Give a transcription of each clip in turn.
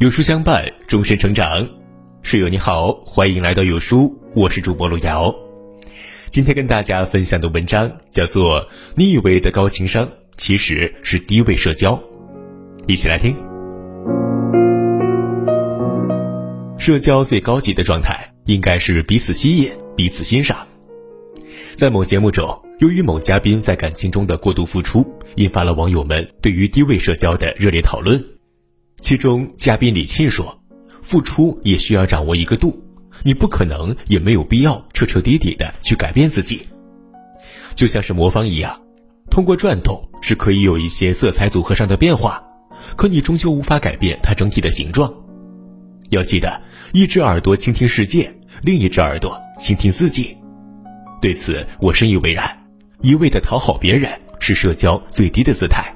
有书相伴，终身成长。室友你好，欢迎来到有书，我是主播路遥。今天跟大家分享的文章叫做《你以为的高情商，其实是低位社交》。一起来听。社交最高级的状态，应该是彼此吸引、彼此欣赏。在某节目中，由于某嘉宾在感情中的过度付出，引发了网友们对于低位社交的热烈讨论。其中，嘉宾李沁说：“付出也需要掌握一个度，你不可能也没有必要彻彻底底的去改变自己。就像是魔方一样，通过转动是可以有一些色彩组合上的变化，可你终究无法改变它整体的形状。要记得，一只耳朵倾听世界，另一只耳朵倾听自己。对此，我深以为然。一味的讨好别人是社交最低的姿态，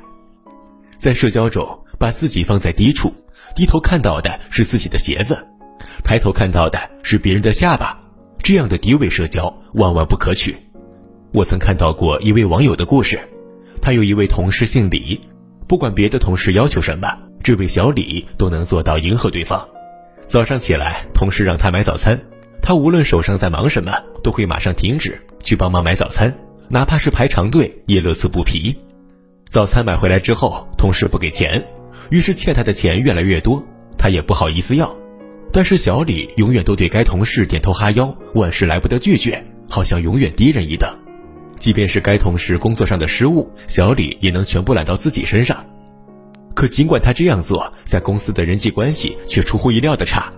在社交中。”把自己放在低处，低头看到的是自己的鞋子，抬头看到的是别人的下巴，这样的低位社交万万不可取。我曾看到过一位网友的故事，他有一位同事姓李，不管别的同事要求什么，这位小李都能做到迎合对方。早上起来，同事让他买早餐，他无论手上在忙什么，都会马上停止去帮忙买早餐，哪怕是排长队也乐此不疲。早餐买回来之后，同事不给钱。于是欠他的钱越来越多，他也不好意思要。但是小李永远都对该同事点头哈腰，万事来不得拒绝，好像永远低人一等。即便是该同事工作上的失误，小李也能全部揽到自己身上。可尽管他这样做，在公司的人际关系却出乎意料的差。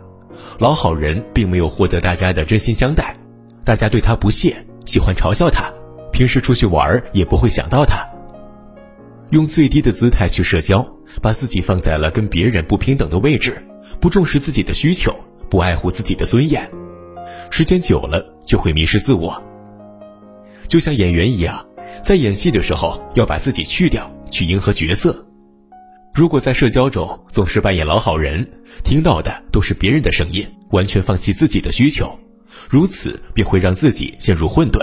老好人并没有获得大家的真心相待，大家对他不屑，喜欢嘲笑他，平时出去玩也不会想到他。用最低的姿态去社交。把自己放在了跟别人不平等的位置，不重视自己的需求，不爱护自己的尊严，时间久了就会迷失自我。就像演员一样，在演戏的时候要把自己去掉，去迎合角色。如果在社交中总是扮演老好人，听到的都是别人的声音，完全放弃自己的需求，如此便会让自己陷入混沌。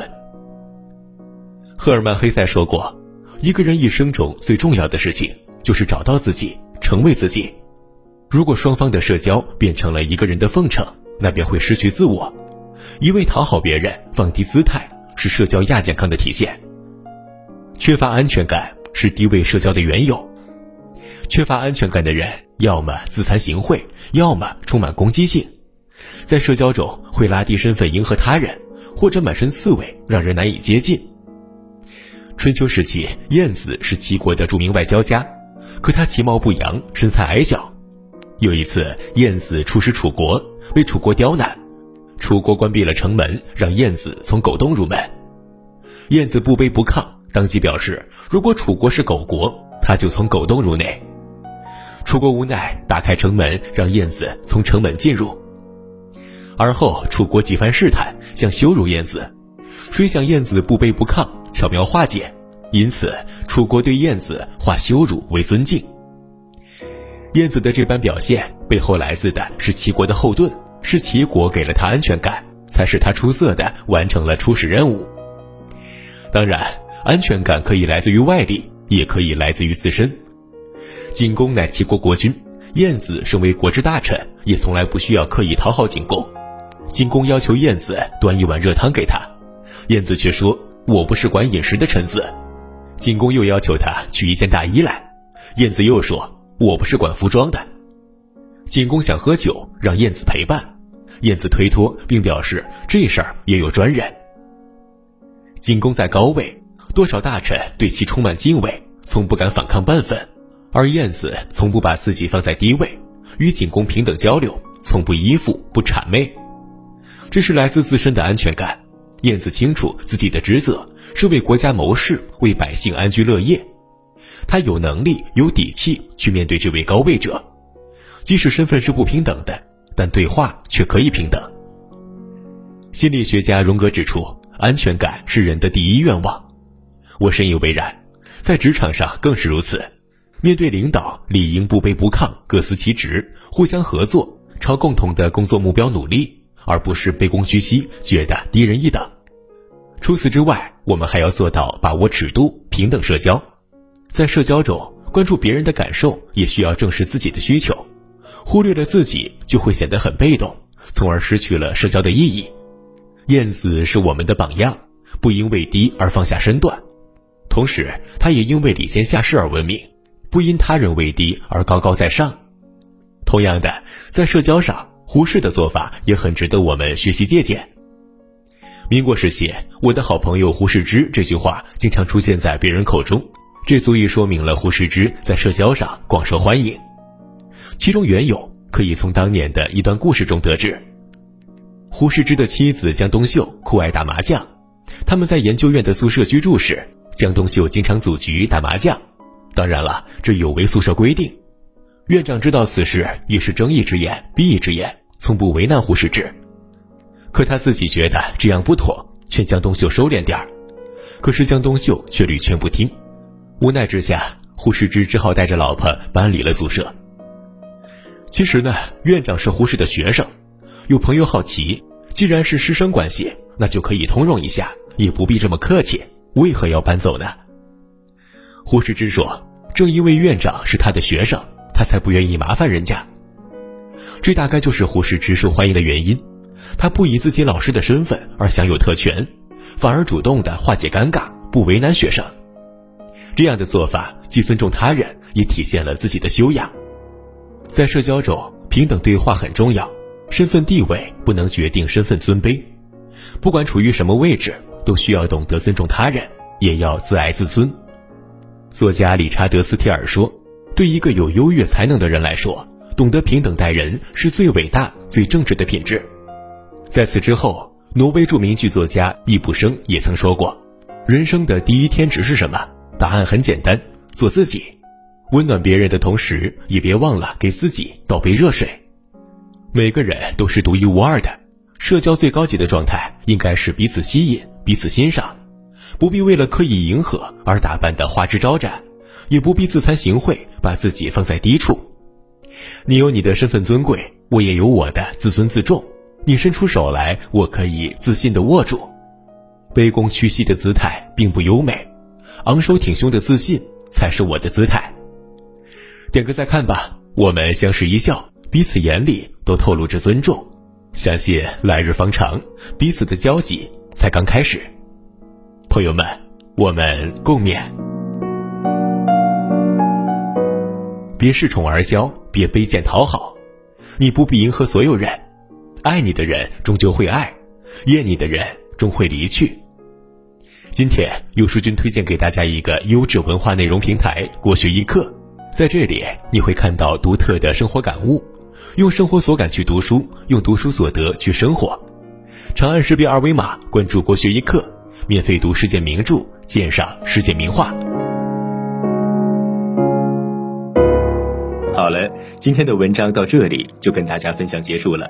赫尔曼·黑塞说过：“一个人一生中最重要的事情。”就是找到自己，成为自己。如果双方的社交变成了一个人的奉承，那便会失去自我。一味讨好别人，放低姿态，是社交亚健康的体现。缺乏安全感是低位社交的缘由。缺乏安全感的人，要么自惭形秽，要么充满攻击性，在社交中会拉低身份迎合他人，或者满身刺猬，让人难以接近。春秋时期，晏子是齐国的著名外交家。可他其貌不扬，身材矮小。有一次，晏子出使楚国，被楚国刁难，楚国关闭了城门，让晏子从狗洞入门。晏子不卑不亢，当即表示，如果楚国是狗国，他就从狗洞入内。楚国无奈，打开城门，让晏子从城门进入。而后，楚国几番试探，想羞辱晏子，谁想晏子不卑不亢，巧妙化解。因此，楚国对晏子化羞辱为尊敬。晏子的这般表现背后来自的是齐国的后盾，是齐国给了他安全感，才使他出色的完成了初始任务。当然，安全感可以来自于外力，也可以来自于自身。景公乃齐国国君，晏子身为国之大臣，也从来不需要刻意讨好景公。景公要求晏子端一碗热汤给他，晏子却说：“我不是管饮食的臣子。”景公又要求他取一件大衣来，燕子又说：“我不是管服装的。”景公想喝酒，让燕子陪伴，燕子推脱，并表示这事儿也有专人。景公在高位，多少大臣对其充满敬畏，从不敢反抗半分；而燕子从不把自己放在低位，与景公平等交流，从不依附不谄媚，这是来自自身的安全感。燕子清楚自己的职责。是为国家谋事，为百姓安居乐业，他有能力、有底气去面对这位高位者，即使身份是不平等的，但对话却可以平等。心理学家荣格指出，安全感是人的第一愿望，我深以为然，在职场上更是如此。面对领导，理应不卑不亢，各司其职，互相合作，朝共同的工作目标努力，而不是卑躬屈膝，觉得低人一等。除此之外，我们还要做到把握尺度，平等社交。在社交中，关注别人的感受，也需要正视自己的需求。忽略了自己，就会显得很被动，从而失去了社交的意义。燕子是我们的榜样，不因为低而放下身段，同时他也因为礼贤下士而闻名，不因他人为低而高高在上。同样的，在社交上，胡适的做法也很值得我们学习借鉴。民国时期，我的好朋友胡适之这句话经常出现在别人口中，这足以说明了胡适之在社交上广受欢迎。其中缘由可以从当年的一段故事中得知。胡适之的妻子江冬秀酷爱打麻将，他们在研究院的宿舍居住时，江冬秀经常组局打麻将。当然了，这有违宿舍规定。院长知道此事，也是睁一只眼闭一只眼，从不为难胡适之。可他自己觉得这样不妥，劝江冬秀收敛点儿。可是江冬秀却屡劝不听，无奈之下，胡适之只好带着老婆搬离了宿舍。其实呢，院长是胡适的学生，有朋友好奇，既然是师生关系，那就可以通融一下，也不必这么客气，为何要搬走呢？胡适之说：“正因为院长是他的学生，他才不愿意麻烦人家。”这大概就是胡适之受欢迎的原因。他不以自己老师的身份而享有特权，反而主动的化解尴尬，不为难学生。这样的做法既尊重他人，也体现了自己的修养。在社交中，平等对话很重要，身份地位不能决定身份尊卑。不管处于什么位置，都需要懂得尊重他人，也要自爱自尊。作家理查德·斯提尔说：“对一个有优越才能的人来说，懂得平等待人是最伟大、最正直的品质。”在此之后，挪威著名剧作家易卜生也曾说过：“人生的第一天职是什么？答案很简单，做自己，温暖别人的同时，也别忘了给自己倒杯热水。每个人都是独一无二的，社交最高级的状态应该是彼此吸引、彼此欣赏，不必为了刻意迎合而打扮的花枝招展，也不必自惭形秽，把自己放在低处。你有你的身份尊贵，我也有我的自尊自重。”你伸出手来，我可以自信的握住。卑躬屈膝的姿态并不优美，昂首挺胸的自信才是我的姿态。点个再看吧，我们相视一笑，彼此眼里都透露着尊重。相信来日方长，彼此的交集才刚开始。朋友们，我们共勉。别恃宠而骄，别卑贱讨好，你不必迎合所有人。爱你的人终究会爱，厌你的人终会离去。今天有书君推荐给大家一个优质文化内容平台——国学一课，在这里你会看到独特的生活感悟，用生活所感去读书，用读书所得去生活。长按识别二维码关注国学一课，免费读世界名著，鉴赏世界名画。好了，今天的文章到这里就跟大家分享结束了。